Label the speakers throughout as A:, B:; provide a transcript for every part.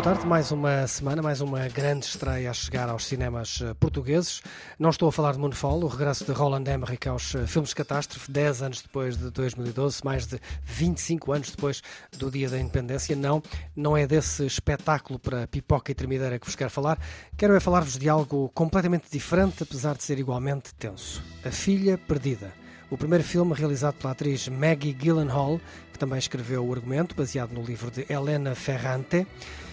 A: Boa tarde, mais uma semana, mais uma grande estreia a chegar aos cinemas eh, portugueses. Não estou a falar de Moonfall, o regresso de Roland Emmerich aos eh, filmes de catástrofe, 10 anos depois de 2012, mais de 25 anos depois do Dia da Independência. Não, não é desse espetáculo para pipoca e tremideira que vos quero falar. Quero é falar-vos de algo completamente diferente, apesar de ser igualmente tenso. A Filha Perdida. O primeiro filme realizado pela atriz Maggie Gyllenhaal, que também escreveu o argumento, baseado no livro de Helena Ferrante,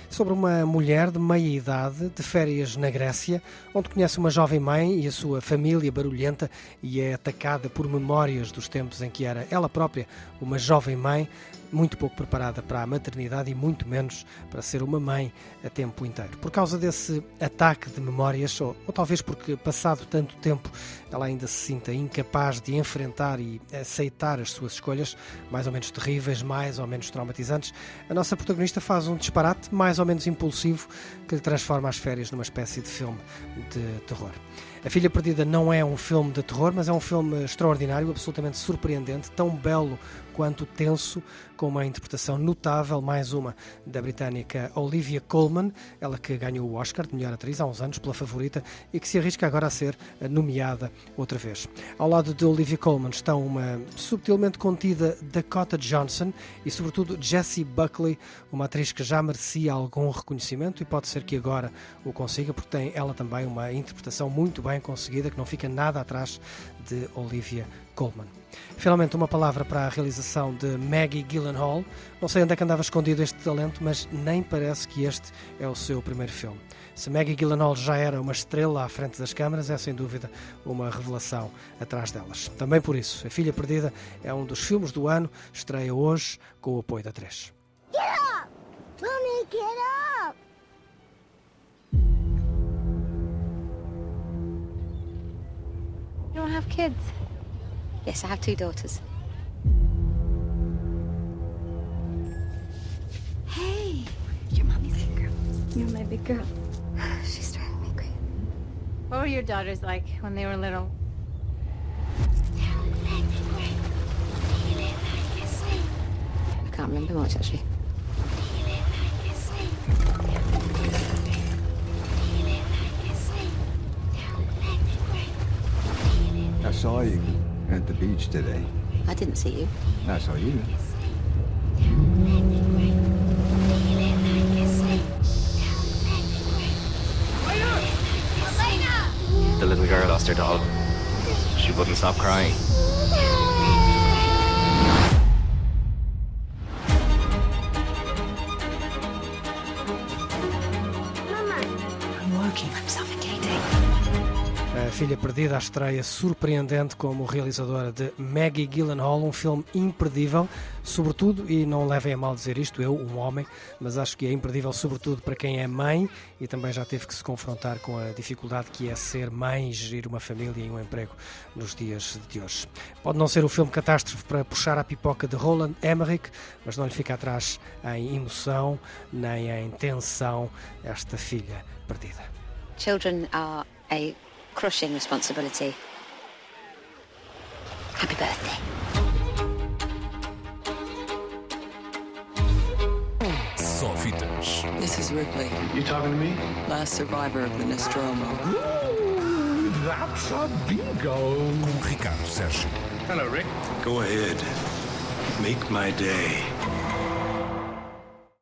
A: sobre uma mulher de meia idade de férias na Grécia, onde conhece uma jovem mãe e a sua família barulhenta e é atacada por memórias dos tempos em que era ela própria uma jovem mãe, muito pouco preparada para a maternidade e muito menos para ser uma mãe a tempo inteiro. Por causa desse ataque de memórias, ou, ou talvez porque passado tanto tempo ela ainda se sinta incapaz de enfrentar e aceitar as suas escolhas, mais ou menos terríveis, mais ou menos traumatizantes, a nossa protagonista faz um disparate mais ou menos impulsivo que lhe transforma as férias numa espécie de filme de terror. A Filha Perdida não é um filme de terror, mas é um filme extraordinário, absolutamente surpreendente, tão belo quanto tenso, com uma interpretação notável, mais uma, da britânica Olivia Colman, ela que ganhou o Oscar de melhor atriz há uns anos pela favorita e que se arrisca agora a ser nomeada outra vez. Ao lado de Olivia Colman estão uma subtilmente contida Dakota Johnson e, sobretudo, Jessie Buckley, uma atriz que já merecia algum reconhecimento e pode ser que agora o consiga, porque tem ela também uma interpretação muito bem conseguida, que não fica nada atrás de Olivia Colman. Finalmente, uma palavra para a realização de Maggie Gyllenhaal. Não sei onde é que andava escondido este talento, mas nem parece que este é o seu primeiro filme. Se Maggie Gyllenhaal já era uma estrela à frente das câmaras, é sem dúvida uma revelação atrás delas. Também por isso, A Filha Perdida é um dos filmes do ano, estreia hoje com o apoio da 3.
B: Mommy, get up!
C: You don't have kids? Yes, I have two daughters. Hey, your mommy's big girl. You're my big girl. She's driving me crazy. What were your daughters like when they were little? I can't remember much actually.
D: Saw you at the beach today.
C: I didn't see you.
D: I saw you.
E: The little girl lost her doll. She wouldn't stop crying.
C: I'm working. I'm suffocating.
A: A Filha Perdida, a estreia surpreendente como realizadora de Maggie Gyllenhaal, um filme imperdível, sobretudo, e não levem a mal dizer isto, eu, um homem, mas acho que é imperdível sobretudo para quem é mãe e também já teve que se confrontar com a dificuldade que é ser mãe, gerir uma família e um emprego nos dias de hoje. Pode não ser o filme catástrofe para puxar a pipoca de Roland Emmerich, mas não lhe fica atrás em emoção nem em tensão esta filha perdida.
C: Children are a crushing responsibility. Happy birthday.
F: Só fitas.
G: This is Ripley,
H: You talking to me?
G: last survivor of the Nostromo.
I: That's a bingo.
F: Com Ricardo Sérgio.
H: Hello, Rick.
J: Go ahead. Make my day.